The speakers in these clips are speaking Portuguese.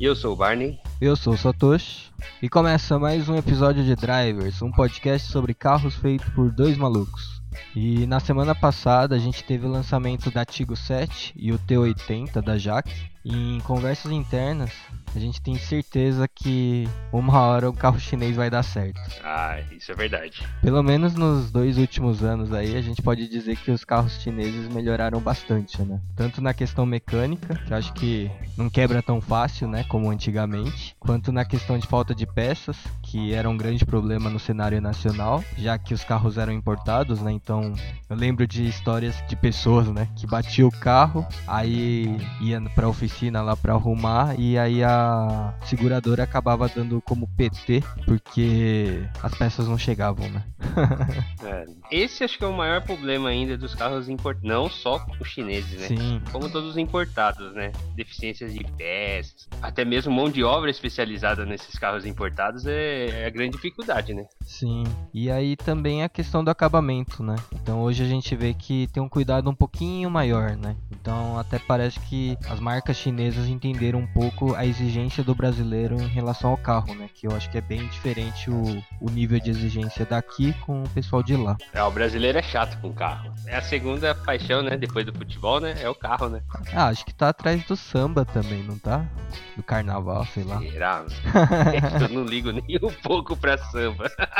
Eu sou o Barney. Eu sou o Satoshi. E começa mais um episódio de Drivers, um podcast sobre carros feito por dois malucos. E na semana passada a gente teve o lançamento da Tigo 7 e o T80 da Jaque. E em conversas internas, a gente tem certeza que uma hora o carro chinês vai dar certo. Ah, isso é verdade. Pelo menos nos dois últimos anos aí, a gente pode dizer que os carros chineses melhoraram bastante, né? Tanto na questão mecânica, que eu acho que não quebra tão fácil, né, como antigamente, quanto na questão de falta de peças, que era um grande problema no cenário nacional, já que os carros eram importados, né? Então, eu lembro de histórias de pessoas, né, que batiam o carro, aí ia pra oficina lá pra arrumar e aí a seguradora acabava dando como PT porque as peças não chegavam, né? é, esse acho que é o maior problema ainda dos carros importados, não só os chineses, né? Sim. Como todos os importados, né? Deficiências de peças, até mesmo mão de obra especializada nesses carros importados é, é a grande dificuldade, né? Sim. E aí também a questão do acabamento, né? Então hoje a gente vê que tem um cuidado um pouquinho maior, né? Então até parece que as marcas chinesas entenderam um pouco a exigência do brasileiro em relação ao carro, né? Que eu acho que é bem diferente o, o nível de exigência daqui com o pessoal de lá. É, o brasileiro é chato com carro. É a segunda paixão, né? Depois do futebol, né? É o carro, né? Ah, acho que tá atrás do samba também, não tá? Do carnaval, sei lá. Será? eu não ligo nem um pouco pra samba.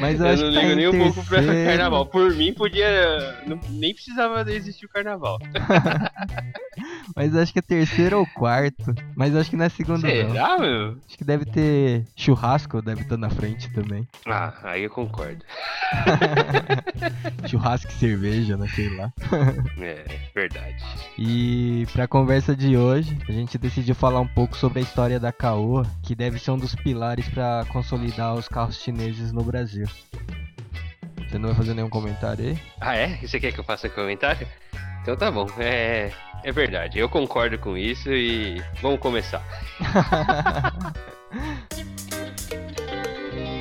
Mas eu, eu não ligo tá nem um pouco pra carnaval. Por mim, podia. Não, nem precisava existir o carnaval. Mas acho que é terceiro ou quarto. Mas acho que não é segundo. Será, não. meu? Acho que deve ter churrasco, deve estar na frente também. Ah, aí eu concordo. churrasco e cerveja, né? Sei lá. é, verdade. E pra conversa de hoje, a gente decidiu falar um pouco sobre a história da Caoa, que deve ser um dos pilares para consolidar os carros chineses no Brasil. Você não vai fazer nenhum comentário aí? Ah, é? Você quer que eu faça comentário? Então tá bom. É, é verdade. Eu concordo com isso e vamos começar.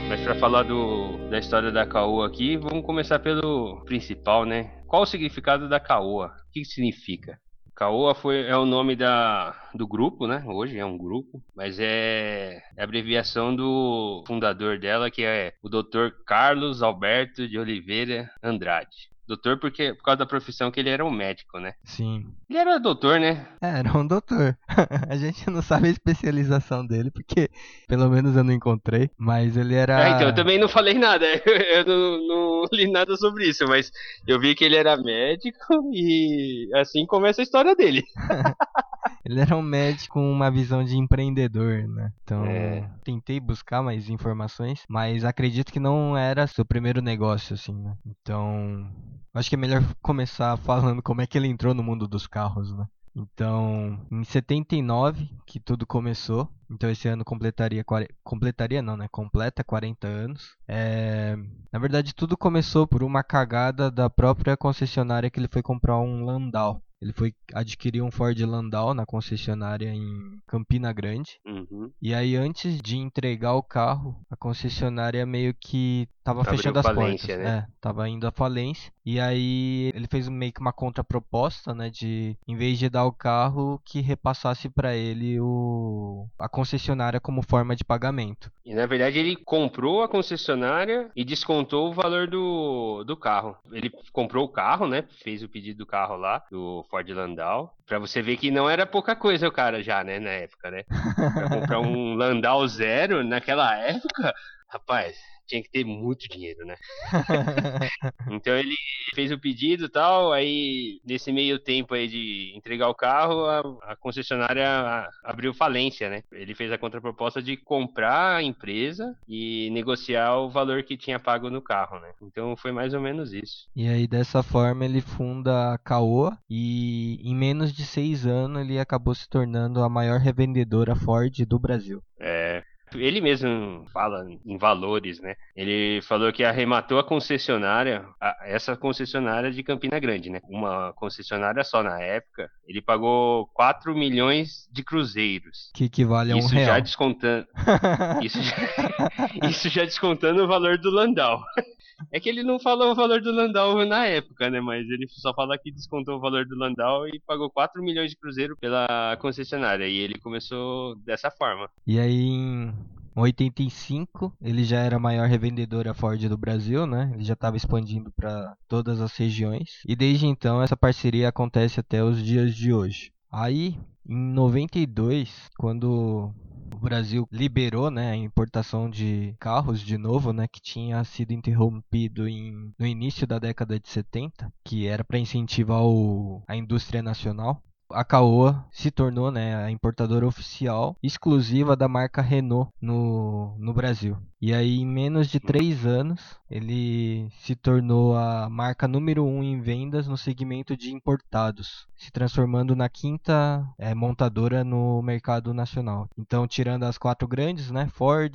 Mas para falar do, da história da Caoa aqui, vamos começar pelo principal, né? Qual o significado da Caoa? O que, que significa? Caoa foi, é o nome da, do grupo, né? Hoje é um grupo, mas é, é a abreviação do fundador dela, que é o Dr. Carlos Alberto de Oliveira Andrade. Doutor porque por causa da profissão que ele era um médico, né? Sim. Ele era doutor, né? É, era um doutor. a gente não sabe a especialização dele, porque pelo menos eu não encontrei, mas ele era. É, então, eu também não falei nada. Eu não, não, li nada sobre isso, mas eu vi que ele era médico e assim começa a história dele. ele era um médico com uma visão de empreendedor, né? Então, é. tentei buscar mais informações, mas acredito que não era seu primeiro negócio, assim, né? Então, Acho que é melhor começar falando como é que ele entrou no mundo dos carros, né? Então, em 79 que tudo começou. Então esse ano completaria completaria não, né? Completa 40 anos. É... na verdade tudo começou por uma cagada da própria concessionária que ele foi comprar um Landau. Ele foi adquirir um Ford Landau na concessionária em Campina Grande. Uhum. E aí, antes de entregar o carro, a concessionária meio que tava Abriu fechando as falência, portas. Né? É, tava indo à falência. E aí ele fez meio que uma contraproposta, né? De em vez de dar o carro, que repassasse para ele o a concessionária como forma de pagamento. E na verdade ele comprou a concessionária e descontou o valor do, do carro. Ele comprou o carro, né? Fez o pedido do carro lá, do Ford Landau. Pra você ver que não era pouca coisa o cara já, né? Na época, né? Pra comprar um Landau zero naquela época, rapaz, tinha que ter muito dinheiro, né? então ele fez o pedido e tal, aí nesse meio tempo aí de entregar o carro, a, a, concessionária abriu falência, né? Ele fez a contraproposta de comprar a empresa e negociar o valor que tinha pago no carro, né? Então foi mais ou menos isso. E aí dessa forma ele funda a Caoa e em menos de seis anos ele acabou se tornando a maior revendedora Ford do Brasil. É, ele mesmo fala em valores, né? Ele falou que arrematou a concessionária, a, essa concessionária de Campina Grande, né? Uma concessionária só na época. Ele pagou 4 milhões de cruzeiros. Que equivale a um isso real. Já descontando, isso, já, isso já descontando o valor do Landau. É que ele não falou o valor do Landau na época, né? Mas ele só fala que descontou o valor do Landau e pagou 4 milhões de cruzeiro pela concessionária. E ele começou dessa forma. E aí, em 85, ele já era a maior revendedora Ford do Brasil, né? Ele já estava expandindo para todas as regiões. E desde então, essa parceria acontece até os dias de hoje. Aí, em 92, quando o Brasil liberou né, a importação de carros de novo, né, que tinha sido interrompido em, no início da década de 70, que era para incentivar o, a indústria nacional a Caoa se tornou né, a importadora oficial exclusiva da marca Renault no, no Brasil. E aí, em menos de três anos, ele se tornou a marca número um em vendas no segmento de importados, se transformando na quinta é, montadora no mercado nacional. Então, tirando as quatro grandes, né, Ford,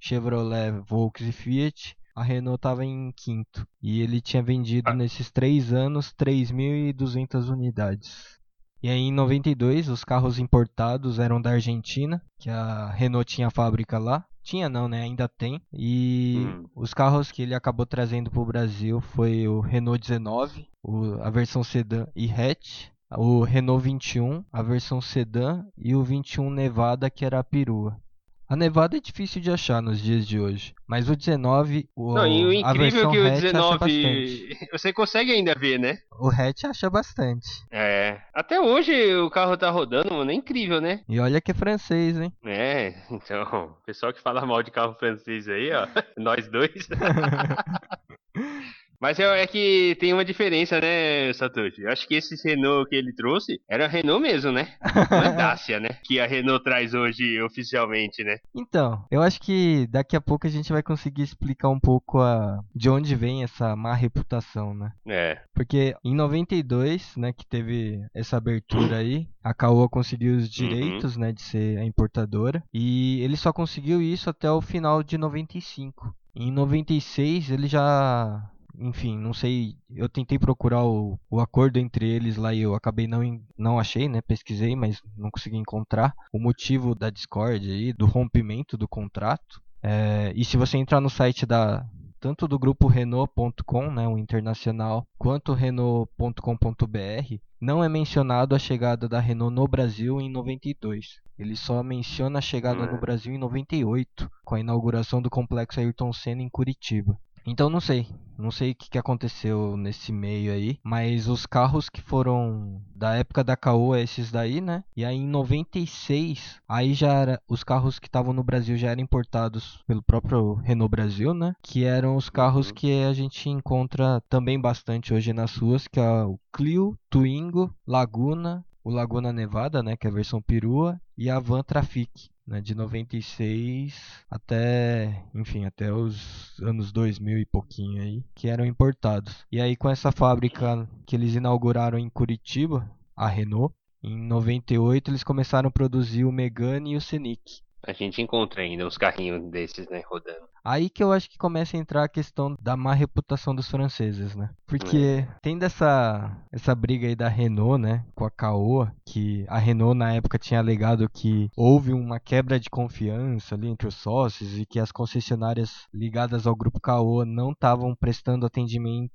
Chevrolet, Volkswagen e Fiat, a Renault estava em quinto. E ele tinha vendido ah. nesses três anos 3.200 unidades. E aí em 92 os carros importados eram da Argentina, que a Renault tinha fábrica lá. Tinha não, né? Ainda tem. E hum. os carros que ele acabou trazendo para o Brasil foi o Renault 19, o, a versão sedã e hatch, o Renault 21, a versão sedã e o 21 Nevada, que era a perua. A Nevada é difícil de achar nos dias de hoje, mas o 19, o, Não, e o incrível é que o 19 você consegue ainda ver, né? O hatch acha bastante. É, até hoje o carro tá rodando, mano, é incrível, né? E olha que é francês, hein? É, então, pessoal que fala mal de carro francês aí, ó, nós dois. Mas é, é, que tem uma diferença, né, Satoshi? Eu acho que esse Renault que ele trouxe era Renault mesmo, né? Não é Dacia, né? Que a Renault traz hoje oficialmente, né? Então, eu acho que daqui a pouco a gente vai conseguir explicar um pouco a... de onde vem essa má reputação, né? É. Porque em 92, né, que teve essa abertura aí, a Caoa conseguiu os uhum. direitos, uhum. né, de ser a importadora. E ele só conseguiu isso até o final de 95. Em 96 ele já enfim, não sei, eu tentei procurar o, o acordo entre eles lá e eu acabei não, não achei, né? Pesquisei, mas não consegui encontrar o motivo da discórdia aí, do rompimento do contrato. É, e se você entrar no site da tanto do grupo Renault.com, né, o internacional, quanto Renault.com.br, não é mencionado a chegada da Renault no Brasil em 92. Ele só menciona a chegada no hum. Brasil em 98, com a inauguração do complexo Ayrton Senna em Curitiba. Então não sei, não sei o que, aconteceu nesse meio aí, mas os carros que foram da época da Caoa, esses daí, né? E aí em 96, aí já era os carros que estavam no Brasil já eram importados pelo próprio Renault Brasil, né? Que eram os carros uhum. que a gente encontra também bastante hoje nas ruas, que é o Clio, Twingo, Laguna, o Laguna Nevada, né, que é a versão perua, e a Van Trafic, né, de 96 até, enfim, até os anos 2000 e pouquinho aí, que eram importados. E aí com essa fábrica que eles inauguraram em Curitiba, a Renault, em 98 eles começaram a produzir o Megane e o Scenic. A gente encontra ainda uns carrinhos desses, né, rodando. Aí que eu acho que começa a entrar a questão da má reputação dos franceses, né? Porque é. tem dessa essa briga aí da Renault, né, com a Caoa, que a Renault na época tinha alegado que houve uma quebra de confiança ali entre os sócios e que as concessionárias ligadas ao grupo Caoa não estavam prestando atendimento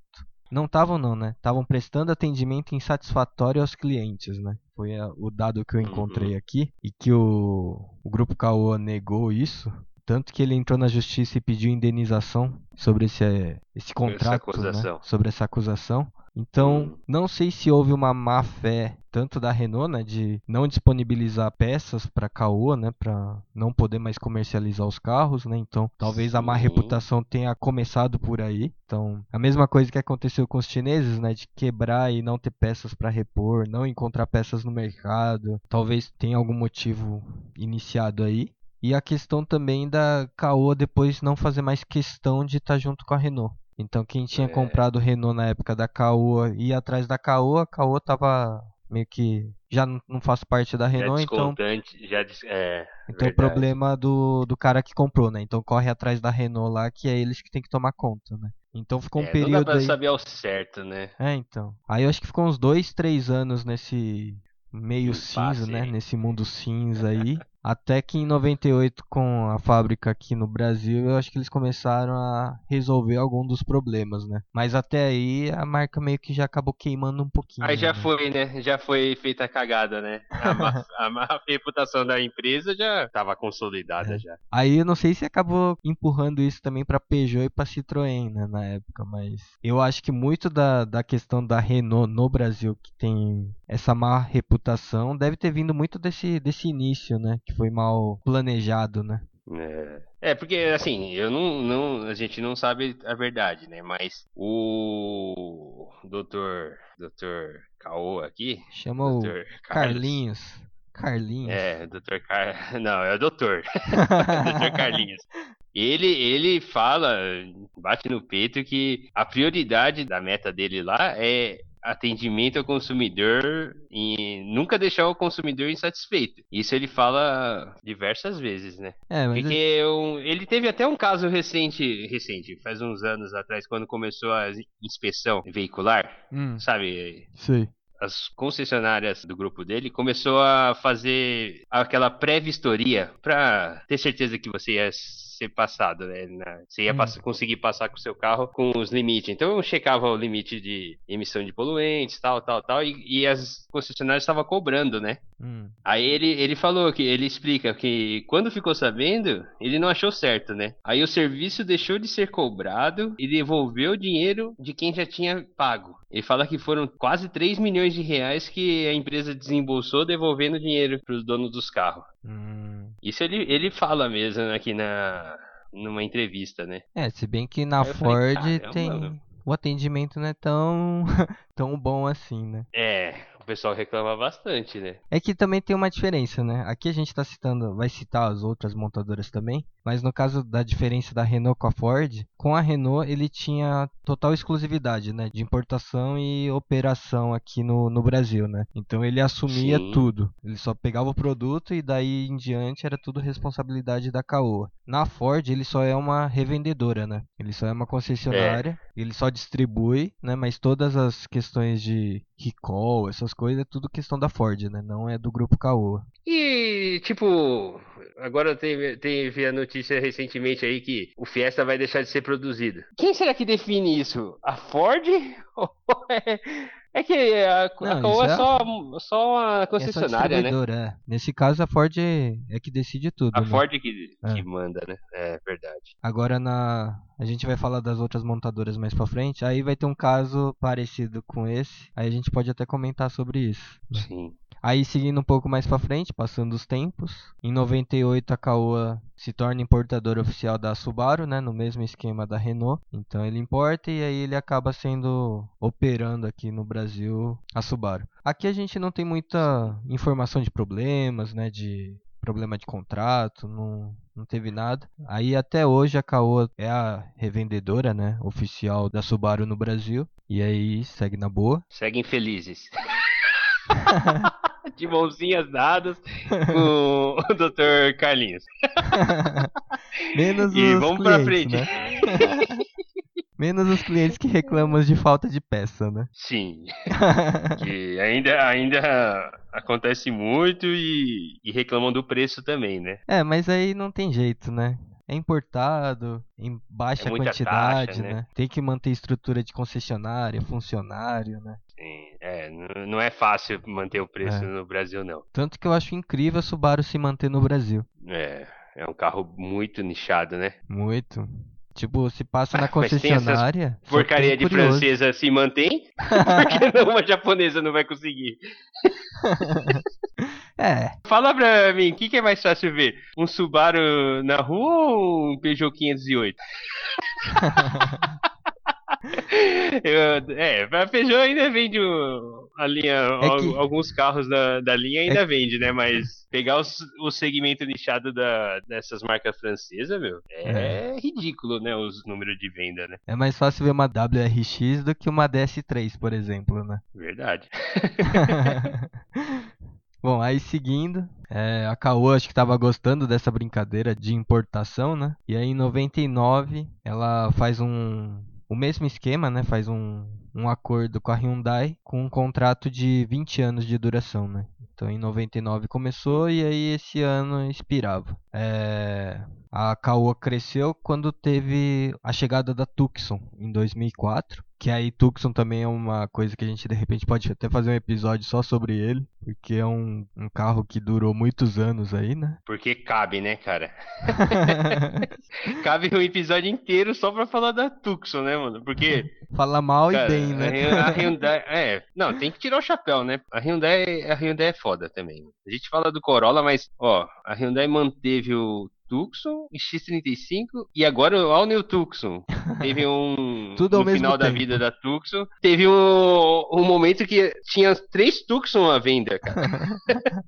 não estavam não, né? Estavam prestando atendimento insatisfatório aos clientes, né? Foi a, o dado que eu encontrei uhum. aqui e que o, o grupo Caoa negou isso. Tanto que ele entrou na justiça e pediu indenização sobre esse, esse contrato, essa né? sobre essa acusação. Então, hum. não sei se houve uma má fé tanto da Renault, né, de não disponibilizar peças para Caoa, né, para não poder mais comercializar os carros, né? Então, talvez Sim. a má reputação tenha começado por aí. Então, a mesma coisa que aconteceu com os chineses, né, de quebrar e não ter peças para repor, não encontrar peças no mercado. Talvez tenha algum motivo iniciado aí. E a questão também da Caoa depois não fazer mais questão de estar tá junto com a Renault. Então quem tinha é. comprado o Renault na época da Caoa ia atrás da Caoa, a Caoa tava meio que já não faz parte da Renault, então já é, então o problema do, do cara que comprou, né? Então corre atrás da Renault lá, que é eles que tem que tomar conta, né? Então ficou um é, período não dá pra aí... saber ao certo, né? É, então. Aí eu acho que ficou uns dois, três anos nesse meio um cinza, né? Nesse mundo cinza aí. Até que em 98, com a fábrica aqui no Brasil, eu acho que eles começaram a resolver algum dos problemas, né? Mas até aí a marca meio que já acabou queimando um pouquinho. Aí já né? foi, né? Já foi feita a cagada, né? A, má, a reputação da empresa já estava consolidada É. já. Aí eu não sei se acabou empurrando isso também pra Peugeot e pra Citroën, né, na época, mas eu acho que muito da, da questão da Renault no Brasil, que tem essa má reputação, deve ter vindo muito desse, desse início, né, que foi mal planejado, né. É. É, porque assim, eu não, não, a gente não sabe a verdade, né? Mas o doutor, doutor Caô aqui, doutor Carlinhos. Carlinhos. É, doutor Car... Não, é o doutor. doutor Carlinhos. Ele, ele fala, bate no peito que a prioridade da meta dele lá é atendimento ao consumidor e nunca deixar o consumidor insatisfeito. Isso ele fala diversas vezes, né? É, mas Porque um- ele teve até um caso recente, recente, faz uns anos atrás, quando começou a inspeção veicular, Hum, sabe? sei. as concessionárias do grupo dele começou a fazer aquela pré-vistoria pra ter certeza que você ia ser passado, né? na- você ia Hum. pass- conseguir passar com o seu carro com os limites. Então eu checava o limite de emissão de poluentes, tal, tal, tal, e, e as concessionárias estavam cobrando, né? Hum, Aí ele, ele falou que ele explica que quando ficou sabendo, ele não achou certo, né? Aí o serviço deixou de ser cobrado e devolveu o dinheiro de quem já tinha pago. Ele fala que foram quase 3 milhões de reais que a empresa desembolsou devolvendo dinheiro para os donos dos carros. hum. Isso ele, ele fala mesmo aqui na numa entrevista, né? É, se bem que na falei, Ford "Caramba, tem... meu." O atendimento não é tão, tão bom assim, né. É, o pessoal reclama bastante, né? É que também tem uma diferença, né? Aqui a gente tá citando, vai citar as outras montadoras também, mas no caso da diferença da Renault com a Ford, com a Renault ele tinha total exclusividade, né? De importação e operação aqui no, no Brasil, né? Então ele assumia Sim. tudo. Ele só pegava o produto e daí em diante era tudo responsabilidade da Caoa. Na Ford ele só é uma revendedora, né? Ele só é uma concessionária, ele só distribui, né? Mas todas as questões de recall, essas coisas, é tudo questão da Ford, né? Não é do grupo Caoa. E, tipo, agora teve, teve a notícia recentemente aí que o Fiesta vai deixar de ser produzido. Quem será que define isso? A Ford? Ou é, é que a, Não, a Caoa isso é é- só, só a É só concessionária, né? é. Nesse caso a Ford é, é que decide tudo, A né? Ford que, É. que manda, né? É verdade. Agora na a gente vai falar das outras montadoras mais pra frente, aí vai ter um caso parecido com esse, aí a gente pode até comentar sobre isso. Sim. Aí seguindo um pouco mais pra frente, passando os tempos, em 98 a Caoa se torna importadora oficial da Subaru, né, no mesmo esquema da Renault. Então ele importa e aí ele acaba sendo operando aqui no Brasil a Subaru. Aqui a gente não tem muita informação de problemas, né, de problema de contrato, não, não teve nada. Aí até hoje a Caoa é a revendedora, né, oficial da Subaru no Brasil. E aí segue na boa. Seguem felizes. De mãozinhas dadas com o Dr. Carlinhos. Menos E os vamos pra clientes, frente. né? Menos os clientes que reclamam de falta de peça, né? Sim. que ainda, ainda acontece muito e, e reclamam do preço também, né? É, mas aí não tem jeito, né? É importado, em baixa É quantidade, taxa, né? né? Tem que manter estrutura de concessionária, funcionário, né? Sim, é, não é fácil manter o preço É. no Brasil, não. Tanto que eu acho incrível a Subaru se manter no Brasil. É, é um carro muito nichado, né? Muito. Tipo, se passa na tem essas concessionária. Porcaria de curioso. francesa se mantém, porque não uma japonesa não vai conseguir. É, Fala pra mim, o que, que é mais fácil ver? Um Subaru na rua ou um Peugeot 508? Eu- é, a Peugeot ainda vende o- a linha, al- que- alguns carros da, da linha ainda vende, né? Mas pegar os- o segmento nichado da, dessas marcas francesas, meu, é, ridículo, né? Os números de venda, né? é mais fácil ver uma WRX do que uma DS3, por exemplo, né? Verdade. Bom, aí seguindo, é, a Caoa acho que estava gostando dessa brincadeira de importação, né? E aí em 99 ela faz um o mesmo esquema, né? Faz um, um acordo com a Hyundai com um contrato de 20 anos de duração, né? Então em 99 começou e aí esse ano expirava. É... A Caoa cresceu quando teve a chegada da Tucson em 2004. Que aí Tucson também é uma coisa que a gente de repente pode até fazer um episódio só sobre ele, porque é um, um carro que durou muitos anos aí, né? Porque cabe, né, cara? cabe um episódio inteiro só pra falar da Tucson, né, mano? Porque. Fala mal cara, e bem, né? A Hyundai. É, não, tem que tirar o chapéu, né? A Hyundai, a Hyundai é foda também. A gente fala do Corolla, mas, ó, a Hyundai manteve o Tucson, X35 e agora o All New Tucson. Teve um. Tudo ao no final tempo. da vida da Tucson. Teve um, um momento que tinha três Tucson à venda, cara.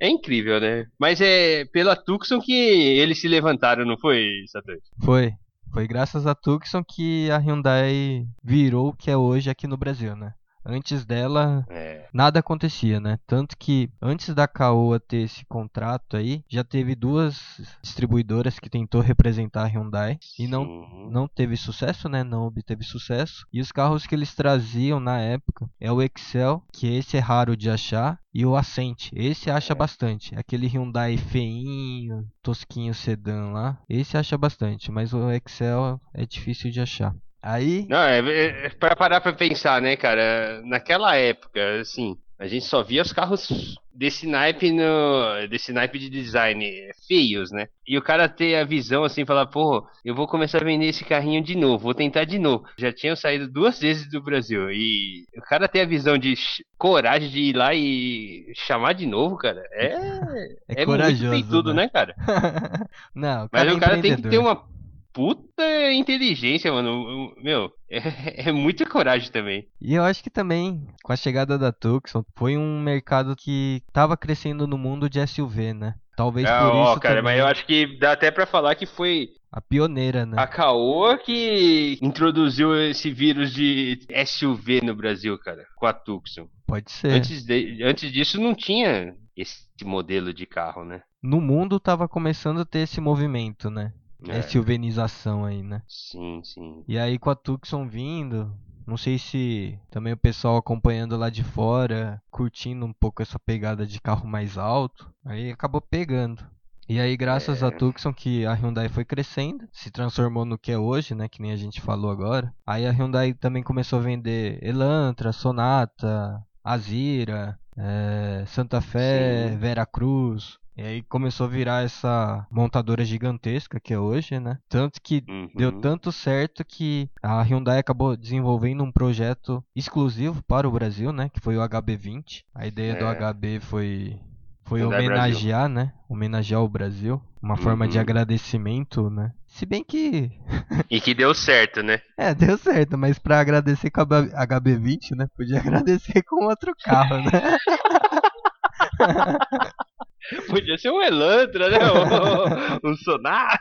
é incrível, né? Mas é pela Tucson que eles se levantaram, não foi, Satoshi? Foi. Foi graças a Tucson que a Hyundai virou o que é hoje aqui no Brasil, né? Antes dela, É. nada acontecia, né? Tanto que antes da Caoa ter esse contrato aí, já teve duas distribuidoras que tentou representar a Hyundai e não Sim. não teve sucesso, né? Não obteve sucesso. E os carros que eles traziam na época é o Excel, que esse é raro de achar, e o Ascent. Esse acha bastante. Aquele Hyundai feinho, tosquinho sedã lá, esse acha bastante, mas o Excel é difícil de achar. Aí, Não, é, é, é pra parar pra pensar, né, cara? Naquela época, assim, a gente só via os carros desse naipe no. desse naipe de design feios, né? E o cara ter a visão assim, falar, pô, eu vou começar a vender esse carrinho de novo, vou tentar de novo. Já tinham saído duas vezes do Brasil. E o cara ter a visão de coragem de ir lá e chamar de novo, cara, é. é, É, corajoso. muito tudo, né, cara? Não, o Mas cara é o cara tem que ter uma puta inteligência, mano. Meu, é, é muita coragem também. E eu acho que também, com a chegada da Tucson, foi um mercado que tava crescendo no mundo de SUV, né? Talvez Ah, por ó, isso cara, também, mas eu acho que dá até pra falar que foi a pioneira, né? a Caoa que introduziu esse vírus de SUV no Brasil, cara, com a Tucson. Pode ser. Antes, de- antes disso não tinha esse modelo de carro, né? No mundo tava começando a ter esse movimento, né? É, SUVização aí, né? Sim, sim. E aí com a Tucson vindo, não sei se também o pessoal acompanhando lá de fora, curtindo um pouco essa pegada de carro mais alto, aí acabou pegando. E aí graças É. a Tucson que a Hyundai foi crescendo, se transformou no que é hoje, né, que nem a gente falou agora. Aí a Hyundai também começou a vender Elantra, Sonata, Azira, eh, Santa Fé, Sim. Veracruz. E aí começou a virar essa montadora gigantesca que é hoje, né? Tanto que Uhum. Deu tanto certo que a Hyundai acabou desenvolvendo um projeto exclusivo para o Brasil, né? Que foi o HB20. A ideia do É. HB foi, foi Hyundai homenagear, né? Homenagear o Brasil. Uma forma de Uhum. agradecimento, né? Se bem que. E que deu certo, né? É, deu certo, mas pra agradecer com a HB20, né? Podia agradecer com outro carro, né? Podia ser um Elantra, né? Um, um Sonar.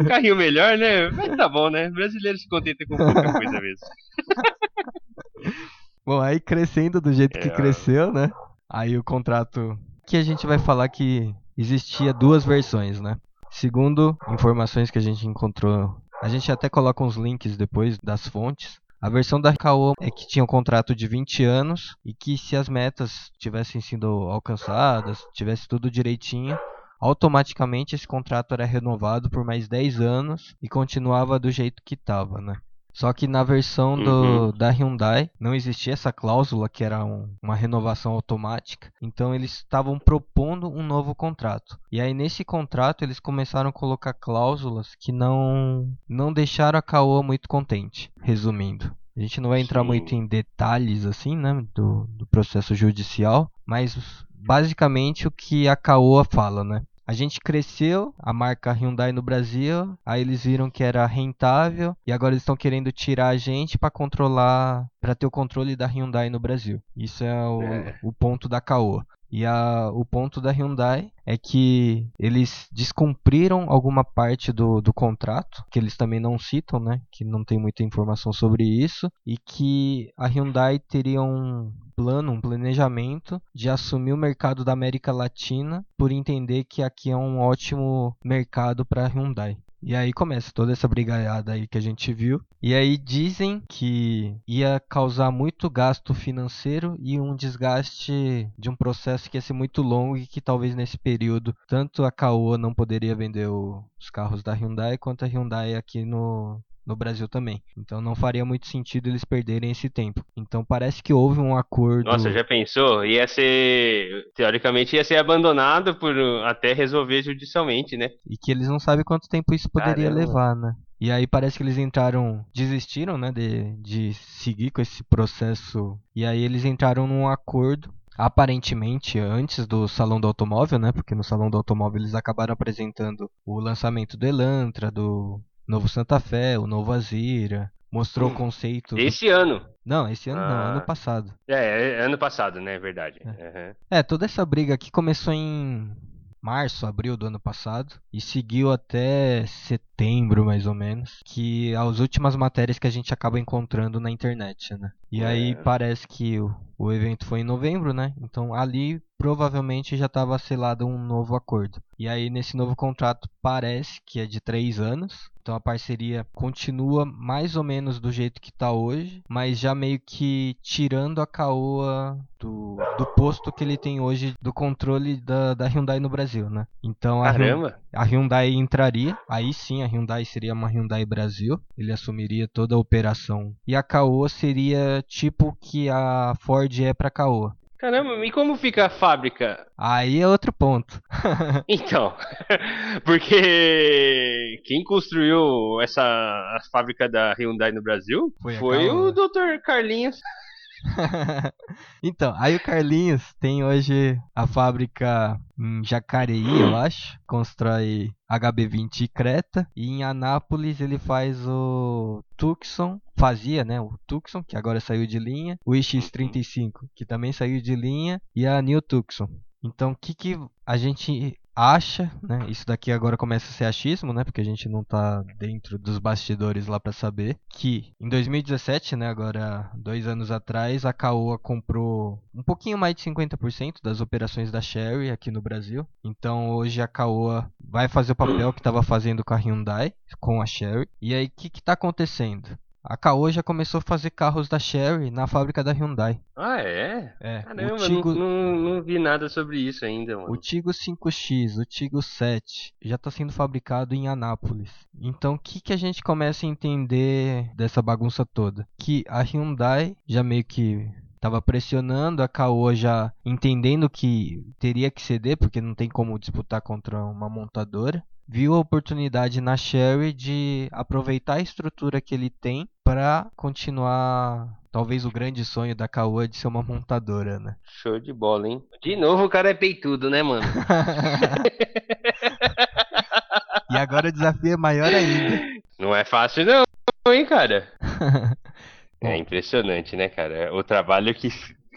Um carrinho melhor, né? Mas tá bom, né? Brasileiro se contenta com pouca coisa mesmo. Bom, aí crescendo do jeito que É. cresceu, né? Aí o contrato. Que a gente vai falar que existia duas versões, né? Segundo informações que a gente encontrou, a gente até coloca uns links depois das fontes. A versão da Caoa é que tinha um contrato de 20 anos e que se as metas tivessem sido alcançadas, tivesse tudo direitinho, automaticamente esse contrato era renovado por mais 10 anos e continuava do jeito que estava, né? Só que na versão do, Uhum. da Hyundai não existia essa cláusula que era um- uma renovação automática. Então eles estavam propondo um novo contrato. E aí nesse contrato eles começaram a colocar cláusulas que não não deixaram a Caoa muito contente. Resumindo, a gente não vai entrar Sim. muito em detalhes assim, né, do, do processo judicial, mas basicamente o que a Caoa fala, né? A gente cresceu a marca Hyundai no Brasil, aí eles viram que era rentável e agora eles estão querendo tirar a gente para controlar, para ter o controle da Hyundai no Brasil. Isso é o, É. o ponto da Caoa. E a, o ponto da Hyundai é que eles descumpriram alguma parte do, do contrato, que eles também não citam, né? Que não tem muita informação sobre isso, e que a Hyundai teria um plano, um planejamento de assumir o mercado da América Latina por entender que aqui é um ótimo mercado para a Hyundai. E aí começa toda essa brigaiada aí que a gente viu. E aí dizem que ia causar muito gasto financeiro e um desgaste de um processo que ia ser muito longo e que talvez nesse período tanto a Caoa não poderia vender os carros da Hyundai quanto a Hyundai aqui no, no Brasil também. Então não faria muito sentido eles perderem esse tempo. Então parece que houve um acordo. Nossa, já pensou? Ia ser. Teoricamente ia ser abandonado por até resolver judicialmente, né? E que eles não sabem quanto tempo isso poderia Caramba. levar, né? E aí parece que eles entraram, desistiram, né, de, de seguir com esse processo. E aí eles entraram num acordo aparentemente antes do Salão do Automóvel, né? Porque no Salão do Automóvel eles acabaram apresentando o lançamento do Elantra, do novo Santa Fé, o novo Azira. Mostrou hum, o conceito. Esse do... ano. Não, esse ano ah. não, ano passado. É, é ano passado, né? É verdade. É. Uhum. é, toda essa briga aqui começou em março, abril do ano passado e seguiu até setembro mais ou menos, que as últimas matérias que a gente acaba encontrando na internet, né? E é. aí parece que o, o evento foi em novembro, né? Então ali provavelmente já estava selado um novo acordo. E aí nesse novo contrato parece que é de três anos. Então a parceria continua mais ou menos do jeito que está hoje, mas já meio que tirando a Caoa do, do posto que ele tem hoje do controle da, da Hyundai no Brasil, né? Então a, Caramba. a Hyundai entraria, aí sim a Hyundai seria uma Hyundai Brasil, ele assumiria toda a operação. E a Caoa seria tipo que a Ford é para a Caoa. Caramba, e como fica a fábrica? Aí é outro ponto. então, porque quem construiu essa fábrica da Hyundai no Brasil foi, foi o Dr. Carlinhos. então, aí o Carlinhos tem hoje a fábrica em Jacareí, eu acho. Constrói HB20 e Creta. E em Anápolis ele faz o Tucson. Fazia, né? O Tucson, que agora saiu de linha. O iX35, que também saiu de linha. E a New Tucson. Então, o que, que a gente acha, né? Isso daqui agora começa a ser achismo, né? Porque a gente não tá dentro dos bastidores lá para saber que em 2017, né? Agora dois anos atrás, a Caoa comprou um pouquinho mais de 50% das operações da Sherry aqui no Brasil. Então hoje a Caoa vai fazer o papel que estava fazendo com a Hyundai, com a Sherry. E aí o que que tá acontecendo? A Caoa já começou a fazer carros da Chery na fábrica da Hyundai. Ah, é? É. Caramba, Tigo... não, não, não, vi nada sobre isso ainda, mano. O Tigo 5X, o Tigo 7 já está sendo fabricado em Anápolis. Então, o que, que a gente começa a entender dessa bagunça toda? Que a Hyundai já meio que estava pressionando a Caoa já entendendo que teria que ceder porque não tem como disputar contra uma montadora viu a oportunidade na Sherry de aproveitar a estrutura que ele tem para continuar talvez o grande sonho da Caoa de ser uma montadora, né? Show de bola, hein? De novo o cara é peitudo, né, mano? e agora o desafio é maior ainda. Não é fácil não, hein, cara? é impressionante, né, cara? O trabalho que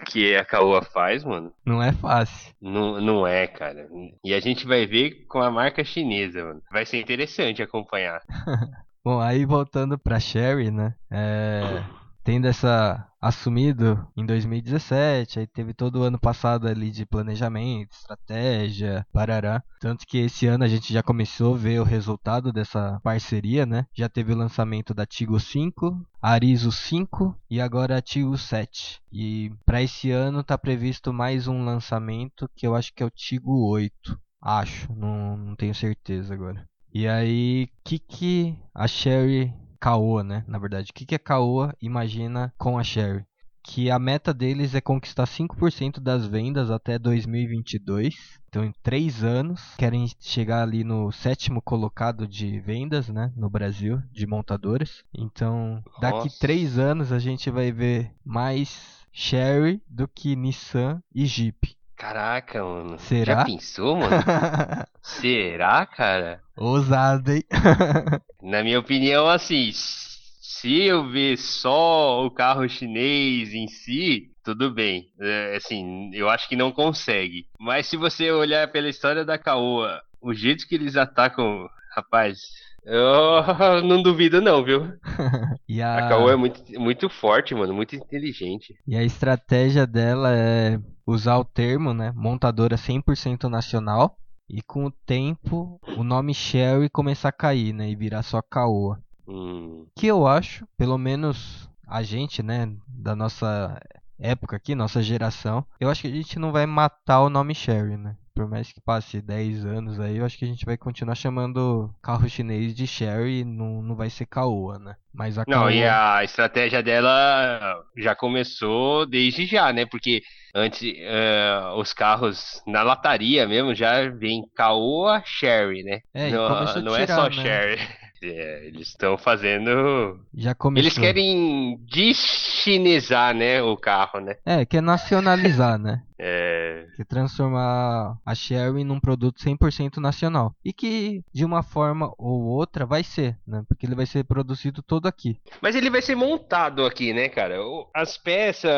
que a Caoa faz, mano. Não é fácil. Não, não é, cara. E a gente vai ver com a marca chinesa, mano. Vai ser interessante acompanhar. Bom, aí voltando pra Sherry, né? É tendo essa assumido em 2017, aí teve todo o ano passado ali de planejamento, estratégia, parará. Tanto que esse ano a gente já começou a ver o resultado dessa parceria, né? Já teve o lançamento da Tigo 5, Arizo 5 e agora a Tigo 7. E para esse ano tá previsto mais um lançamento que eu acho que é o Tigo 8. Acho, não, não tenho certeza agora. E aí, o que, que a Sherry Caoa, né? Na verdade, o que, que a Caoa imagina com a Sherry? Que a meta deles é conquistar 5% das vendas até 2022. Então, em três anos, querem chegar ali no sétimo colocado de vendas, né? No Brasil, de montadoras. Então, daqui Nossa. três anos, a gente vai ver mais Sherry do que Nissan e Jeep. Caraca, mano. Será? Já pensou, mano? Será, cara? Ousado, hein? Na minha opinião, assim, se eu ver só o carro chinês em si, tudo bem. É, assim, eu acho que não consegue. Mas se você olhar pela história da Caoa, o jeito que eles atacam, rapaz, eu não duvido não, viu? e a... a Caoa é muito, muito forte, mano, muito inteligente. E a estratégia dela é usar o termo, né, montadora 100% nacional, e com o tempo o nome Sherry começar a cair, né? E virar só Caoa. Hum. Que eu acho, pelo menos a gente, né, da nossa época aqui, nossa geração, eu acho que a gente não vai matar o nome Sherry, né? Por mais que passe 10 anos aí, eu acho que a gente vai continuar chamando carro chinês de Sherry e não, não vai ser Caoa, né? Mas a Não, Caoa... e a estratégia dela já começou desde já, né? Porque antes eh, os carros na lataria mesmo já vem Caoa Sherry, né? É, não não é tirar, só né? Sherry. É, eles estão fazendo. Já começou. Eles querem deschinesar, né? O carro, né? É, quer nacionalizar, né? É, Que transformar a Sherry num produto 100% nacional. E que, de uma forma ou outra, vai ser, né? Porque ele vai ser produzido todo aqui. Mas ele vai ser montado aqui, né, cara? As peças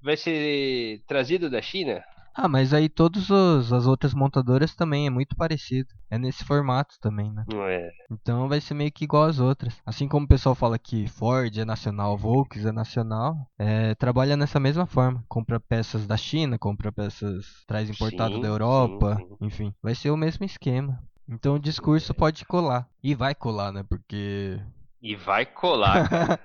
vai ser trazido da China? Ah, mas aí todas as outras montadoras também é muito parecido. É nesse formato também, né? Não é? Então vai ser meio que igual às outras. Assim como o pessoal fala que Ford é nacional, Volks é nacional, é, trabalha nessa mesma forma. Compra peças da China, compra peças, traz importado Sim, da Europa, sim, sim. enfim. Vai ser o mesmo esquema. Então o discurso pode colar. E vai colar, né? Porque. E vai colar.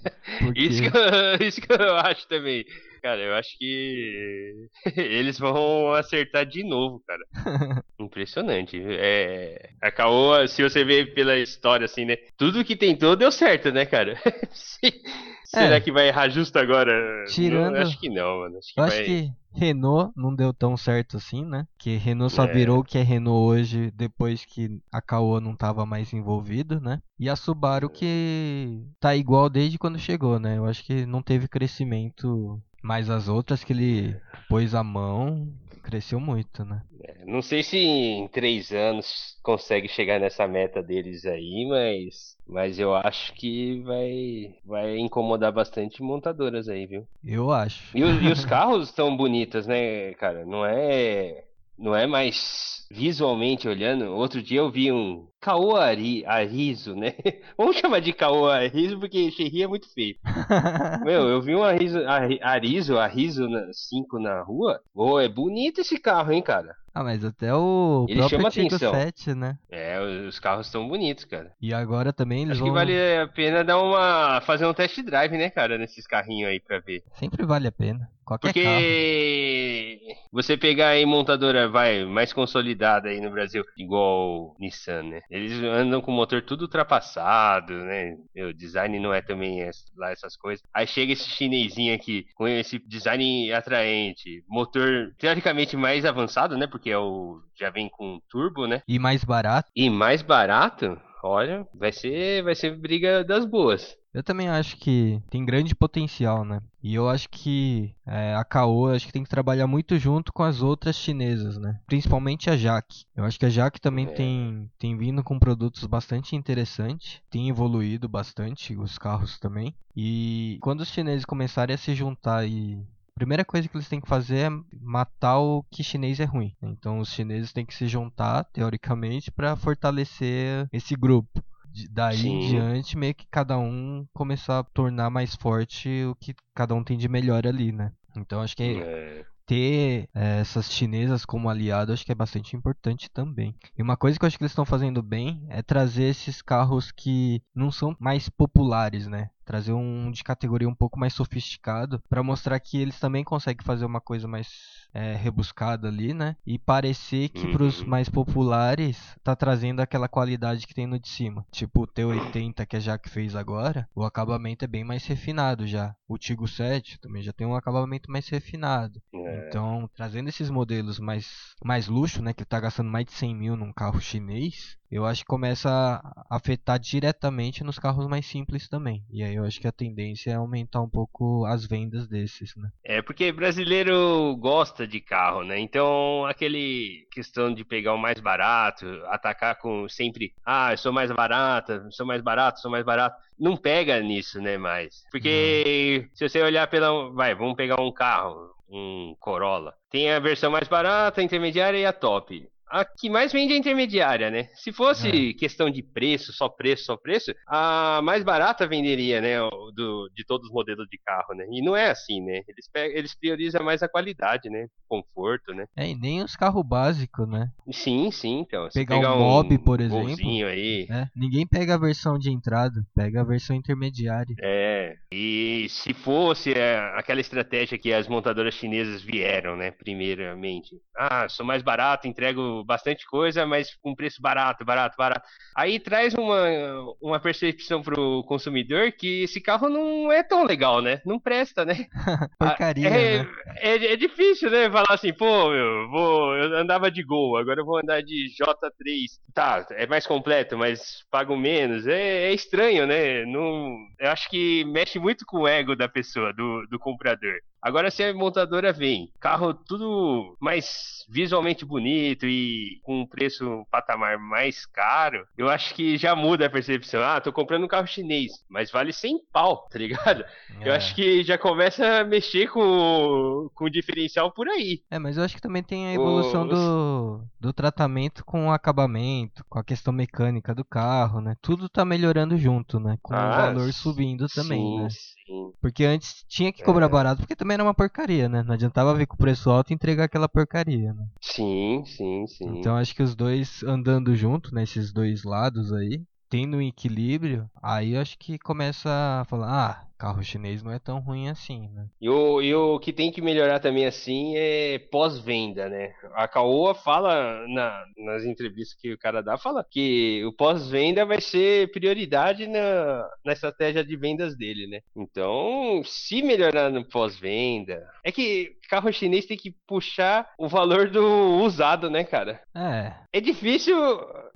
Isso que, eu, isso que eu acho também. Cara, eu acho que eles vão acertar de novo, cara. Impressionante. É, a Caoa, se você ver pela história, assim, né? Tudo que tentou deu certo, né, cara? Se- Será que vai errar justo agora? É. Tirando- Não, acho que não, mano. Acho que vai... acho que Renault não deu tão certo assim, né? Que Renault só É. virou o que é Renault hoje depois que a Caoa não tava mais envolvido, né? E a Subaru que tá igual desde quando chegou, né? Eu acho que não teve crescimento, mas as outras que ele pôs a mão cresceu muito, né? Não sei se em três anos consegue chegar nessa meta deles aí, mas, mas eu acho que vai, vai incomodar bastante montadoras aí, viu? Eu acho. E, e os carros estão bonitos, né, cara? Não é, não é mais visualmente olhando. Outro dia eu vi um Caoa Ari- Arizo, né? Vamos chamar de Caoa Arizo porque Cherry é muito feio. Meu, eu vi um Arizo, Ari- Arizo, Arizo 5 na rua. Ô, é bonito esse carro, hein, cara? ah, mas até o Ele próprio chama Tiggo atenção. 7, né? É, os carros estão bonitos, cara. E agora também eles Acho vão... que vale a pena dar uma. fazer um test drive, né, cara, nesses carrinhos aí pra ver. Sempre vale a pena. Qualquer carro. Porque você pegar aí montadora, vai, mais consolidada aí no Brasil, igual Nissan, né? Eles andam com o motor tudo ultrapassado, né? O design não é também lá essas coisas. Aí chega esse chinesinho aqui, com esse design atraente, motor teoricamente mais avançado, né? Porque é o já vem com turbo, né? E mais barato. E mais barato, olha, vai ser, vai ser briga das boas. Eu também acho que tem grande potencial, né? E eu acho que é, a Caoa acho que tem que trabalhar muito junto com as outras chinesas, né? Principalmente a Jaque. Eu acho que a Jaque também É. tem, tem vindo com produtos bastante interessantes, tem evoluído bastante os carros também. E quando os chineses começarem a se juntar e primeira coisa que eles têm que fazer é matar o que chinês é ruim. Então os chineses têm que se juntar, teoricamente, para fortalecer esse grupo. De- Daí em Sim. diante, meio que cada um começar a tornar mais forte o que cada um tem de melhor ali, né? Então acho que É, ter eh, essas chinesas como aliado acho que é bastante importante também. E uma coisa que eu acho que eles estão fazendo bem é trazer esses carros que não são mais populares, né? Trazer um de categoria um pouco mais sofisticado para mostrar que eles também conseguem fazer uma coisa mais eh, rebuscada ali, né? E parecer que para os Uhum. mais populares tá trazendo aquela qualidade que tem no de cima. Tipo o T80 que a Jaque fez agora, o acabamento é bem mais refinado já. O Tiggo 7 também já tem um acabamento mais refinado. é. Então, trazendo esses modelos mais, mais luxo, né, que tá gastando mais de 100 mil num carro chinês, eu acho que começa a afetar diretamente nos carros mais simples também. E aí eu acho que a tendência é aumentar um pouco as vendas desses, né? É porque brasileiro gosta de carro, né? Então, aquele questão de pegar o mais barato, atacar com sempre, ah, eu sou mais barata, sou mais barato, sou mais barato, não pega nisso, né, mais. Porque se você olhar pela, vai, vamos pegar um carro, um Corolla. Tem a versão mais barata, a intermediária e a top. A que mais vende é a intermediária, né? Se fosse é. questão de preço, só preço, só preço, a mais barata venderia, né? Do, de todos os modelos de carro, né? E não é assim, né? Eles, pegam, eles priorizam mais a qualidade, né? Conforto, né? É, e nem os carros básicos, né? Sim, sim, então. Pegar, pegar um Mob, por exemplo. Aí. É, ninguém pega a versão de entrada, pega a versão intermediária. É, e se fosse é, aquela estratégia que as montadoras chinesas vieram, né? Primeiramente. Ah, sou mais barato, entrego bastante coisa, mas com preço barato, barato, barato. Aí traz uma, uma percepção pro consumidor que esse carro não é tão legal, né? Não presta, né? Porcaria, é, né? É, é, difícil, né? Falar assim, pô, meu, vou, eu andava de Gol, agora eu vou andar de J3. Tá, é mais completo, mas pago menos. É, é estranho, né? Não, eu acho que mexe muito com o ego da pessoa, do, do comprador. Agora, se a montadora vem, carro tudo mais visualmente bonito e com um preço um patamar mais caro, eu acho que já muda a percepção. Ah, tô comprando um carro chinês, mas vale 100 pau, tá ligado? É. Eu acho que já começa a mexer com, com o diferencial por aí. É, mas eu acho que também tem a evolução Os... do, do tratamento com o acabamento, com a questão mecânica do carro, né? Tudo tá melhorando junto, né? Com ah, o valor subindo também, sim, né? Sim. Porque antes tinha que cobrar é. barato, porque também era uma porcaria, né? Não adiantava vir com o preço alto e entregar aquela porcaria, né? Sim, sim, sim. Então acho que os dois andando junto, nesses né, dois lados aí, tendo um equilíbrio, aí eu acho que começa a falar, ah, carro chinês não é tão ruim assim, né? E o, e o que tem que melhorar também assim é pós-venda, né? A Caoa fala na, nas entrevistas que o cara dá, fala que o pós-venda vai ser prioridade na, na estratégia de vendas dele, né? Então, se melhorar no pós-venda, é que carro chinês tem que puxar o valor do usado, né, cara? É. É difícil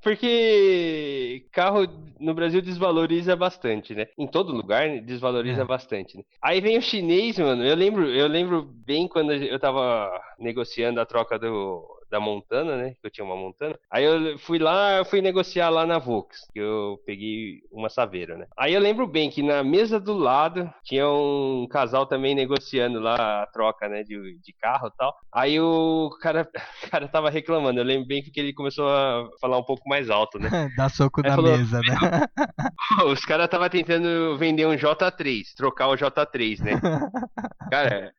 porque carro no Brasil desvaloriza bastante, né? Em todo lugar desvaloriza é. bastante. Né? Aí vem o chinês, mano. Eu lembro, eu lembro bem quando eu tava negociando a troca do da Montana, né? Que eu tinha uma Montana. Aí eu fui lá, eu fui negociar lá na Vox, que eu peguei uma Saveira, né? Aí eu lembro bem que na mesa do lado tinha um casal também negociando lá a troca, né? De, de carro e tal. Aí o cara, o cara tava reclamando. Eu lembro bem que ele começou a falar um pouco mais alto, né? Dá soco Aí na falou, mesa, né? Os caras tava tentando vender um J3, trocar o J3, né? cara,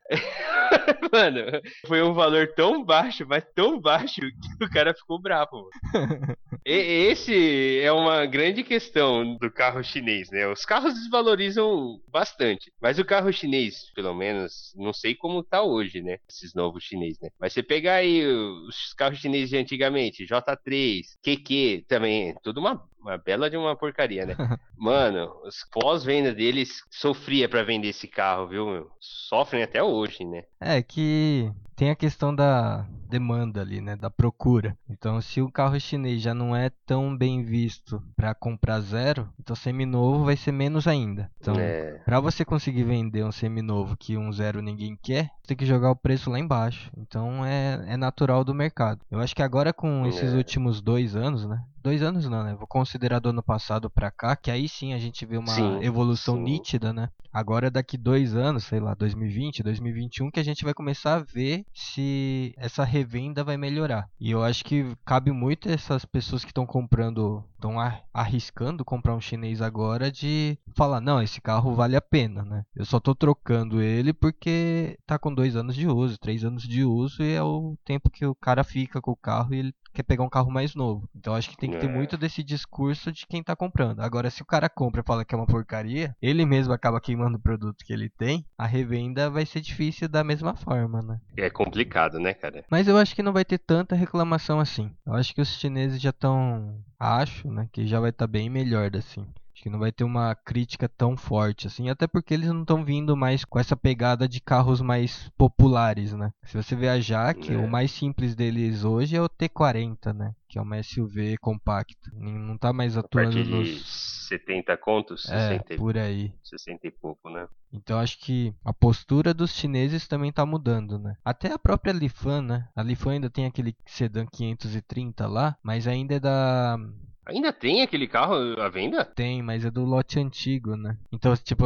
mano, foi um valor tão baixo, mas tão baixo que o cara ficou bravo. e, esse é uma grande questão do carro chinês, né? Os carros desvalorizam bastante, mas o carro chinês, pelo menos, não sei como tá hoje, né? Esses novos chineses, né? Mas você pegar aí os carros chineses de antigamente, J3, QQ também, tudo uma uma bela de uma porcaria, né? Mano, os pós-venda deles sofria para vender esse carro, viu, meu? Sofrem até hoje, né? É que tem a questão da demanda ali, né, da procura. Então, se o carro chinês já não é tão bem visto para comprar zero, então seminovo vai ser menos ainda. Então, é. para você conseguir vender um seminovo que um zero ninguém quer, tem que jogar o preço lá embaixo. Então, é, é natural do mercado. Eu acho que agora com esses é. últimos dois anos, né, dois anos não, né? Vou considerar do ano passado para cá, que aí sim a gente vê uma sim, evolução sim. nítida, né? Agora daqui dois anos, sei lá, 2020, 2021, que a gente vai começar a ver se essa revenda vai melhorar. E eu acho que cabe muito essas pessoas que estão comprando, estão arriscando comprar um chinês agora de falar, não, esse carro vale a pena, né? Eu só tô trocando ele porque tá com dois anos de uso, três anos de uso e é o tempo que o cara fica com o carro e ele quer pegar um carro mais novo. Então acho que tem que ter é. muito desse discurso de quem tá comprando. Agora, se o cara compra e fala que é uma porcaria, ele mesmo acaba queimando o produto que ele tem, a revenda vai ser difícil da mesma forma, né? É complicado, né, cara? Mas eu acho que não vai ter tanta reclamação assim. Eu acho que os chineses já estão. Acho, né? Que já vai estar tá bem melhor assim que não vai ter uma crítica tão forte assim, até porque eles não estão vindo mais com essa pegada de carros mais populares, né? Se você viajar, que é. o mais simples deles hoje é o T40, né? Que é uma SUV compacta. Não tá mais atuando a nos 70 contos, é, por aí. 60 e pouco, né? Então acho que a postura dos chineses também tá mudando, né? Até a própria Lifan, né? A Lifan ainda tem aquele sedã 530 lá, mas ainda é da Ainda tem aquele carro à venda? Tem, mas é do lote antigo, né? Então, tipo,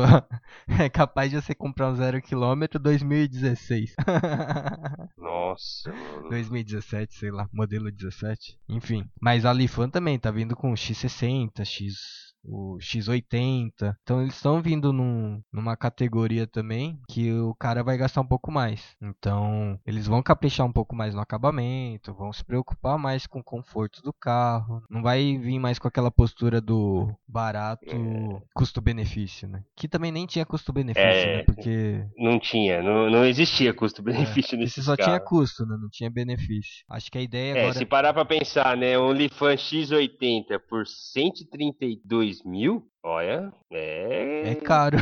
é capaz de você comprar um zero quilômetro 2016. Nossa, mano. 2017, sei lá, modelo 17. Enfim, mas a Lifan também tá vindo com X60, X o X80. Então eles estão vindo num, numa categoria também que o cara vai gastar um pouco mais. Então eles vão caprichar um pouco mais no acabamento, vão se preocupar mais com o conforto do carro. Não vai vir mais com aquela postura do barato é. custo-benefício, né? Que também nem tinha custo-benefício, é, né? Porque. Não tinha, não, não existia custo-benefício é, nesse só carro. tinha custo, né? Não tinha benefício. Acho que a ideia é, agora. Se parar pra pensar, né? Um Lifan X80 por 132 2 mil, olha, é. É caro.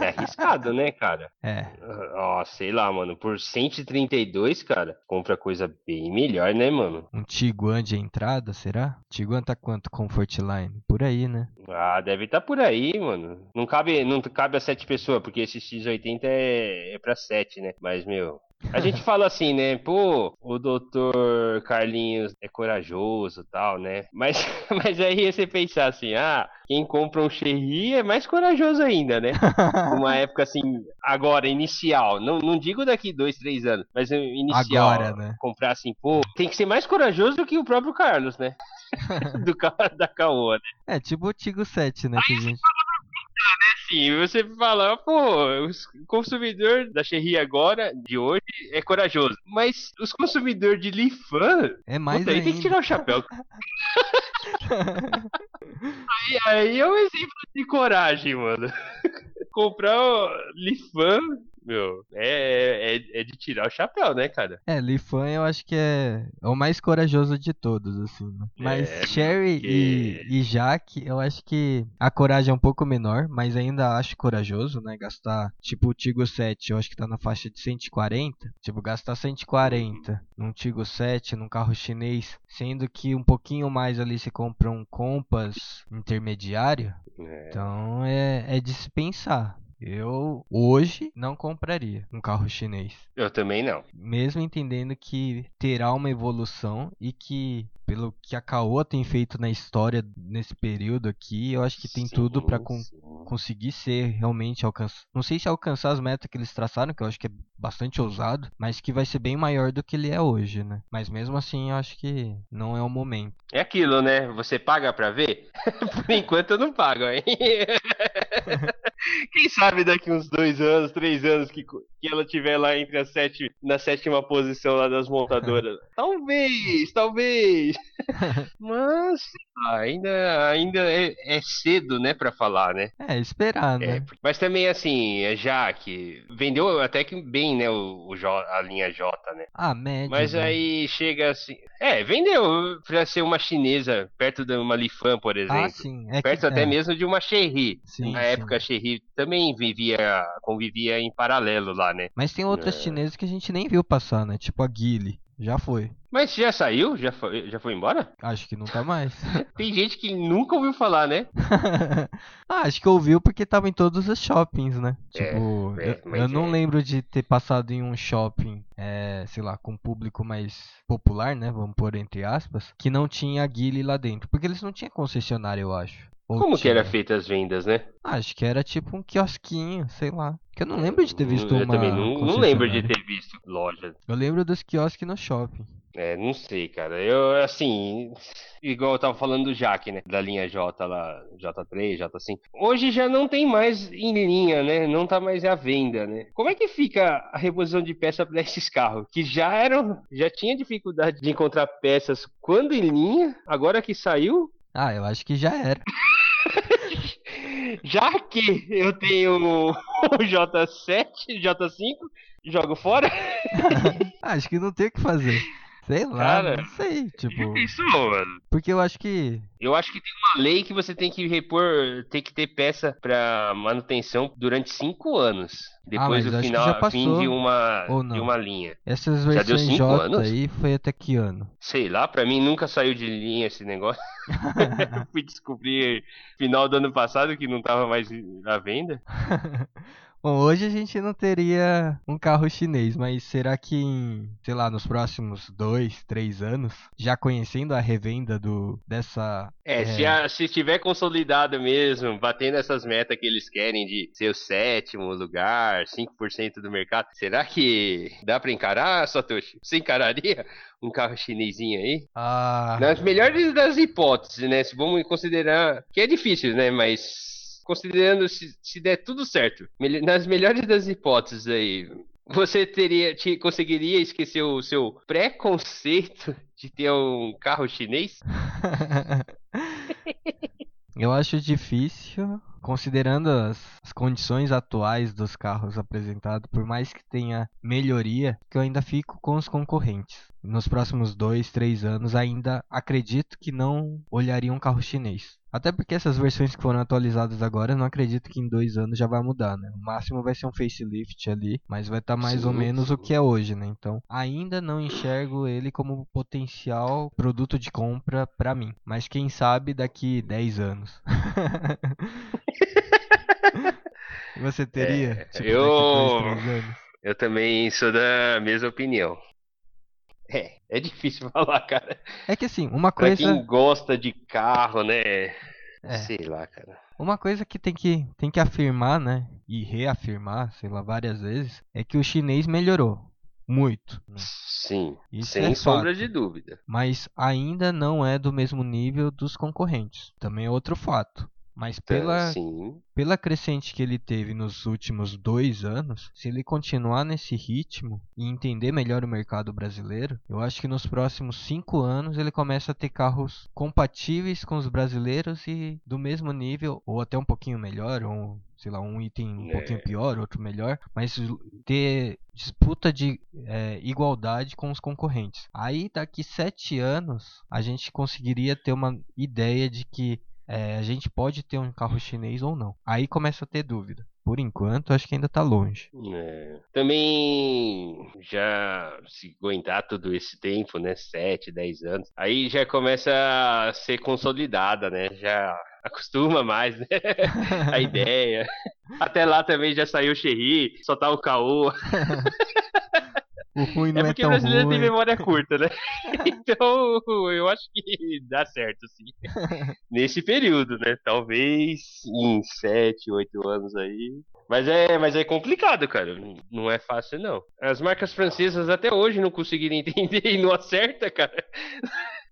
é arriscado, né, cara? É. Ó, sei lá, mano, por 132, cara, compra coisa bem melhor, né, mano? Um Tiguan de entrada, será? Tiguan tá quanto Comfortline? Por aí, né? Ah, deve estar tá por aí, mano. Não cabe, não cabe a 7 pessoas, porque esse X80 é, é pra 7, né? Mas, meu, a gente fala assim, né? Pô, o doutor Carlinhos é corajoso tal, né? Mas, mas aí você pensar assim, ah, quem compra um Cherry é mais corajoso ainda, né? Numa época assim, agora, inicial. Não, não digo daqui dois, três anos, mas inicial. Agora, né? Comprar assim, pô, tem que ser mais corajoso do que o próprio Carlos, né? do carro da Caoa, né? É, tipo o Tigo 7, né? Que a gente né? Assim, você fala, pô, o consumidor da Cherry agora, de hoje, é corajoso. Mas os consumidores de Lifan, é mais puta, aí tem que tirar o chapéu. aí, aí é um exemplo de coragem, mano. Comprar o Lifan meu, é, é, é, de tirar o chapéu, né, cara? É, Lifan eu acho que é, é o mais corajoso de todos, assim, né? Mas é, Sherry porque... e, e Jaque, eu acho que a coragem é um pouco menor, mas ainda acho corajoso, né? Gastar, tipo, o Tigo 7, eu acho que tá na faixa de 140. Tipo, gastar 140 uhum. num Tigo 7, num carro chinês, sendo que um pouquinho mais ali você compra um Compass intermediário. É. Então é, é de se pensar. Eu hoje não compraria um carro chinês. Eu também não. Mesmo entendendo que terá uma evolução e que pelo que a Caoa tem feito na história nesse período aqui, eu acho que tem sim, tudo para con conseguir ser realmente alcançar. Não sei se alcançar as metas que eles traçaram, que eu acho que é bastante ousado, mas que vai ser bem maior do que ele é hoje, né? Mas mesmo assim, eu acho que não é o momento. É aquilo, né? Você paga para ver? Por enquanto eu não pago, hein? Quem sabe daqui uns dois anos, três anos que, que ela tiver lá entre as sete, na sétima posição lá das montadoras. talvez, talvez. Mas ainda, ainda é, é, cedo, né, para falar, né? É, esperar, né? É, mas também, assim, já que vendeu até que bem, né, o, o J, a linha J, né? Ah, médio. Mas né? aí chega assim... É, vendeu pra ser uma chinesa, perto de uma Lifan, por ah, exemplo. Ah, sim. É perto que, até é. mesmo de uma Cherry. Sim, Na sim. época, a Cherry também vivia, convivia em paralelo lá, né? Mas tem outras é. chinesas que a gente nem viu passar, né? Tipo a Gili. Já foi. Mas já saiu? Já foi, já foi embora? Acho que nunca mais. Tem gente que nunca ouviu falar, né? ah, acho que ouviu porque tava em todos os shoppings, né? É, tipo, é, eu, eu, não é. lembro de ter passado em um shopping, é, sei lá, com público mais popular, né? Vamos pôr entre aspas, que não tinha Guile lá dentro. Porque eles não tinham concessionário, eu acho. Ou Como tinha? que era feita as vendas, né? Acho que era tipo um quiosquinho, sei lá. Que eu não lembro de ter visto eu uma. Eu também não, não lembro de ter visto loja. Eu lembro dos quiosques no shopping. É, não sei, cara. Eu, assim, igual eu tava falando do Jaque, né? Da linha J lá, J3, J5. Hoje já não tem mais em linha, né? Não tá mais à venda, né? Como é que fica a reposição de peça para esses carros? Que já eram, já tinha dificuldade de encontrar peças quando em linha, agora que saiu. Ah, eu acho que já era. Já que eu tenho o J7, J5, jogo fora. acho que não tem o que fazer. Sei lá, Cara, não sei, tipo. Isso, mano. Porque eu acho que. Eu acho que tem uma lei que você tem que repor, tem que ter peça pra manutenção durante 5 anos. Depois ah, do final, fim de uma, de uma linha. Essas versões J anos? aí foi até que ano? Sei lá, pra mim nunca saiu de linha esse negócio. Fui descobrir final do ano passado que não tava mais à venda. Bom, hoje a gente não teria um carro chinês, mas será que em, sei lá, nos próximos dois, três anos, já conhecendo a revenda do dessa. É, é... Se, a, se tiver consolidado mesmo, batendo essas metas que eles querem de ser o sétimo lugar, 5% do mercado, será que dá pra encarar, Satoshi? Você encararia um carro chinesinho aí? Ah. Nas melhores das hipóteses, né? Se vamos considerar. Que é difícil, né? Mas considerando se, se der tudo certo, nas melhores das hipóteses aí, você teria, te, conseguiria esquecer o seu preconceito de ter um carro chinês? Eu acho difícil, considerando as, as, condições atuais dos carros apresentados, por mais que tenha melhoria, que eu ainda fico com os concorrentes. Nos próximos dois, três anos, ainda acredito que não olharia um carro chinês. Até porque essas versões que foram atualizadas agora, não acredito que em dois anos já vai mudar, né? O máximo vai ser um facelift ali, mas vai estar tá mais sim, ou menos sim. o que é hoje, né? Então, ainda não enxergo ele como potencial produto de compra para mim. Mas quem sabe daqui 10 anos. Você teria? É, tipo, eu... Eu também sou da mesma opinião. É, é difícil falar, cara. É que assim, uma coisa. Pra quem gosta de carro, né? É. Sei lá, cara. Uma coisa que tem que, tem que afirmar, né? E reafirmar, sei lá, várias vezes, é que o chinês melhorou. Muito. Né? Sim, Isso sem é sombra de dúvida. Mas ainda não é do mesmo nível dos concorrentes. Também é outro fato. Mas pela, pela crescente que ele teve nos últimos dois anos, se ele continuar nesse ritmo e entender melhor o mercado brasileiro, eu acho que nos próximos cinco anos ele começa a ter carros compatíveis com os brasileiros e do mesmo nível, ou até um pouquinho melhor, ou sei lá, um item um é. pouquinho pior, outro melhor, mas ter disputa de é, igualdade com os concorrentes. Aí daqui sete anos a gente conseguiria ter uma ideia de que é, a gente pode ter um carro chinês ou não. Aí começa a ter dúvida. Por enquanto, acho que ainda está longe. É. Também já se aguentar todo esse tempo, né? 7, 10 anos, aí já começa a ser consolidada, né? Já acostuma mais, né? a ideia. Até lá também já saiu o Cherry, só tá o Caô. O ruim não é, é porque o brasileiro tem memória curta, né? então, eu acho que dá certo, assim. Nesse período, né? Talvez em 7, 8 anos aí. Mas é, mas é complicado, cara. Não é fácil, não. As marcas francesas até hoje não conseguiram entender e não acerta, cara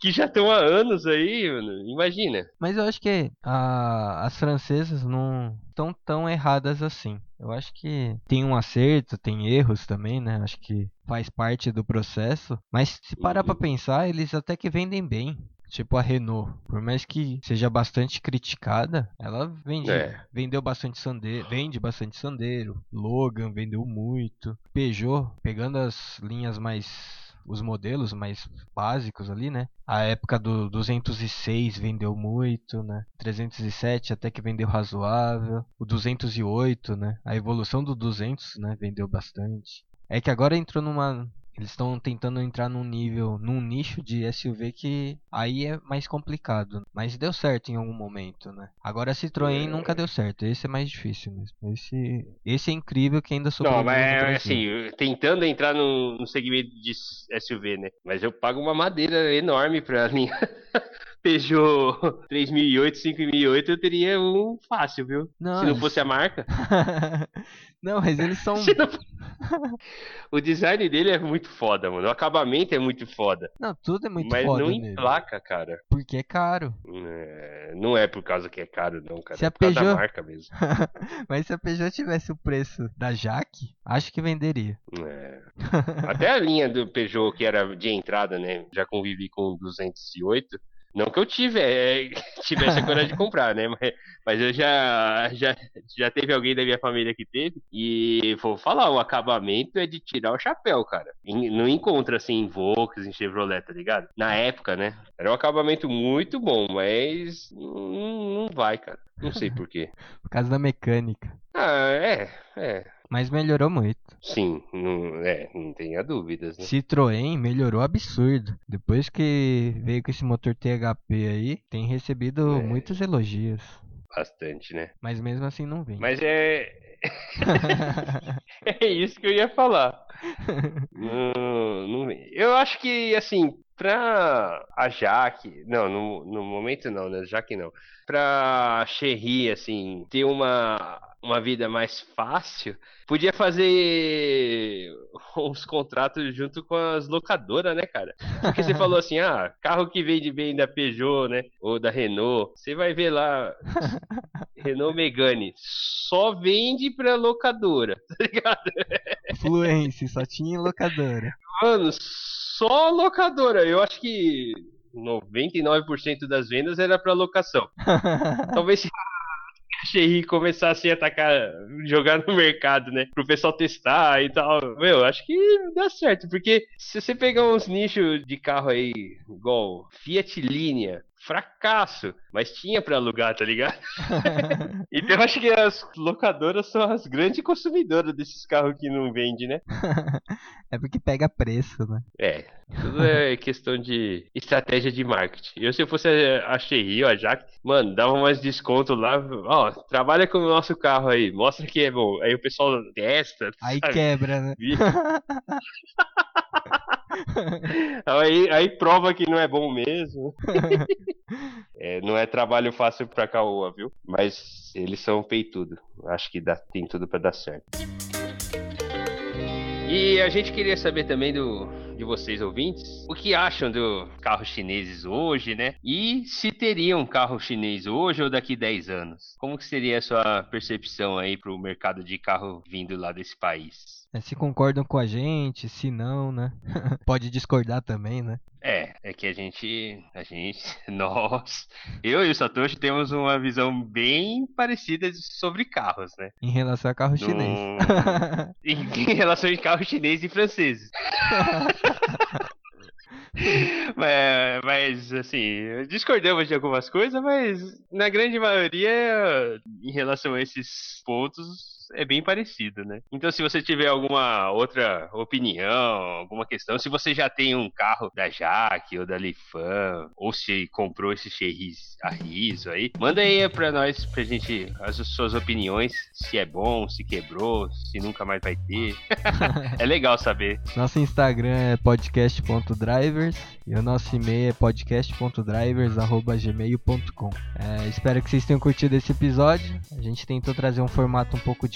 que já estão há anos aí, mano. Imagina. Mas eu acho que a, as francesas não estão tão erradas assim. Eu acho que tem um acerto, tem erros também, né? Acho que faz parte do processo. Mas se parar uhum. pra pensar, eles até que vendem bem. Tipo a Renault, por mais que seja bastante criticada, ela vende, é. vendeu bastante sandeiro, vende bastante sandeiro. Logan vendeu muito. Peugeot, pegando as linhas mais os modelos mais básicos ali, né? A época do 206 vendeu muito, né? 307 até que vendeu razoável. O 208, né? A evolução do 200, né? Vendeu bastante. É que agora entrou numa eles estão tentando entrar num nível, num nicho de SUV que aí é mais complicado. Mas deu certo em algum momento, né? Agora a Citroën é... nunca deu certo. Esse é mais difícil mesmo. Esse, esse é incrível que ainda sobreviveu. Não, mas é assim, tentando entrar no, no segmento de SUV, né? Mas eu pago uma madeira enorme pra minha. Peugeot 3008, 5008, eu teria um fácil, viu? Não, Se não fosse a marca. Não, mas eles são. o design dele é muito foda, mano. O acabamento é muito foda. Não, tudo é muito mas foda. Mas não emplaca, cara. Porque é caro. É... Não é por causa que é caro, não, cara. Se é a Peugeot... da marca mesmo. mas se a Peugeot tivesse o preço da Jaque, acho que venderia. É. Até a linha do Peugeot, que era de entrada, né? Já convivi com 208. Não que eu tive, é, tivesse a coragem de comprar, né? Mas, mas, eu já, já, já teve alguém da minha família que teve. E vou falar, o acabamento é de tirar o chapéu, cara. Não encontra assim em Volks, em Chevrolet, tá ligado? Na época, né? Era um acabamento muito bom, mas não, não vai, cara. Não sei porquê. Por causa da mecânica. Ah, é, é. Mas melhorou muito. Sim, não, é, não tenha dúvidas. Né? Citroën melhorou absurdo. Depois que veio com esse motor THP aí, tem recebido é. muitos elogios. Bastante, né? Mas mesmo assim não vem. Mas é. é isso que eu ia falar. Não, não... Eu acho que, assim, pra a Jaque. Não, no, no momento não, né? Jaque não. Pra Cherry, assim, ter uma, uma vida mais fácil, podia fazer uns contratos junto com as locadoras, né, cara? Porque você falou assim, ah, carro que vende bem da Peugeot, né? Ou da Renault. Você vai ver lá, Renault Megane. Só vende pra locadora, tá ligado? Fluence, só tinha locadora. Mano, só locadora. Eu acho que 99% das vendas era para locação. Talvez se a Cherry começasse a atacar, jogar no mercado, né? Pro pessoal testar e tal. Meu, acho que dá certo, porque se você pegar uns nichos de carro aí, igual Fiat Linea, fracasso, mas tinha para alugar, tá ligado? então eu acho que as locadoras são as grandes consumidoras desses carros que não vende, né? é porque pega preço, né? É, tudo é questão de estratégia de marketing. Eu se eu fosse a Cherry ou a Jaque, mano, dava mais desconto lá, ó, trabalha com o nosso carro aí, mostra que é bom. Aí o pessoal testa. Aí sabe? quebra, né? Aí, aí prova que não é bom mesmo. é, não é trabalho fácil pra Caoa, viu? Mas eles são peitudo. Acho que dá, tem tudo para dar certo. E a gente queria saber também do, de vocês ouvintes o que acham do carros chineses hoje, né? E se teria um carro chinês hoje ou daqui 10 anos? Como que seria a sua percepção aí para o mercado de carro vindo lá desse país? É, se concordam com a gente, se não, né? Pode discordar também, né? É, é que a gente, a gente, nós, eu e o Satoshi temos uma visão bem parecida sobre carros, né? Em relação a carro no... chinês. em, em relação a carro chinês e franceses. mas, mas, assim, discordamos de algumas coisas, mas na grande maioria, em relação a esses pontos, é bem parecido, né? Então, se você tiver alguma outra opinião, alguma questão, se você já tem um carro da Jaque ou da Lifan, ou se comprou esse Cherries a riso aí, manda aí pra nós, pra gente, as suas opiniões, se é bom, se quebrou, se nunca mais vai ter. é legal saber. Nosso Instagram é podcast.drivers e o nosso e-mail é podcast.drivers.gmail.com. É, espero que vocês tenham curtido esse episódio. A gente tentou trazer um formato um pouco diferente,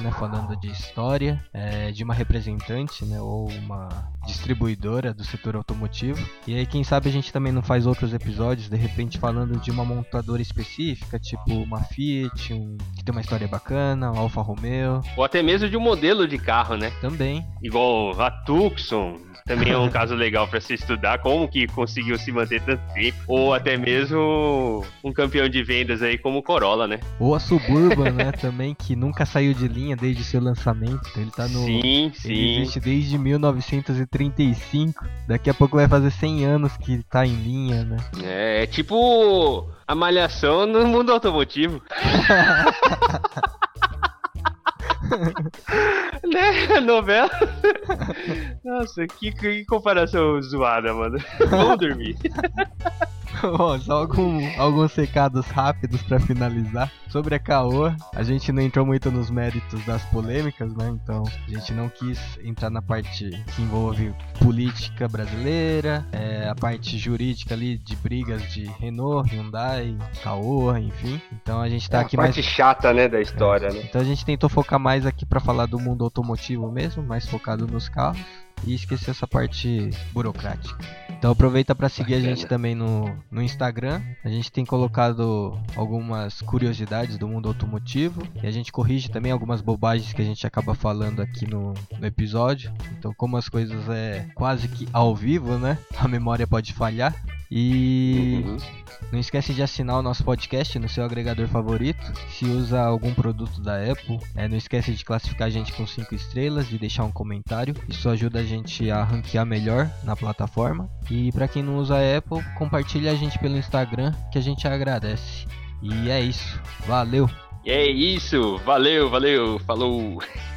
né? Falando de história, é, de uma representante, né? Ou uma distribuidora do setor automotivo. E aí, quem sabe a gente também não faz outros episódios, de repente falando de uma montadora específica, tipo uma Fiat, um, que tem uma história bacana, um Alfa Romeo. Ou até mesmo de um modelo de carro, né? Também. Igual a Tucson, também é um caso legal para se estudar como que conseguiu se manter tanto tempo, ou até mesmo um campeão de vendas aí como o Corolla, né? Ou a Suburban, né, também que nunca saiu de linha desde seu lançamento. Ele tá no Sim, sim. Ele existe desde 1935. Daqui a pouco vai fazer 100 anos que tá em linha, né? É, é tipo a malhação no mundo automotivo. né? Novela. Nossa, que, que comparação zoada, mano. Vamos dormir. Bom, só algum, alguns recados rápidos para finalizar. Sobre a Caoa, a gente não entrou muito nos méritos das polêmicas, né? Então a gente não quis entrar na parte que envolve política brasileira, é, a parte jurídica ali de brigas de Renault, Hyundai, Caoa, enfim. Então a gente tá é aqui a parte mais. chata, né, da história, é. né? Então a gente tentou focar mais aqui para falar do mundo automotivo mesmo, mais focado nos carros e esquecer essa parte burocrática. Então aproveita para seguir a gente também no, no Instagram. A gente tem colocado algumas curiosidades do mundo automotivo e a gente corrige também algumas bobagens que a gente acaba falando aqui no, no episódio. Então como as coisas é quase que ao vivo, né? A memória pode falhar. E uhum. não esquece de assinar o nosso podcast no seu agregador favorito. Se usa algum produto da Apple, é, não esquece de classificar a gente com 5 estrelas e deixar um comentário. Isso ajuda a gente a ranquear melhor na plataforma. E para quem não usa a Apple, compartilhe a gente pelo Instagram que a gente agradece. E é isso. Valeu! É isso, valeu, valeu, falou!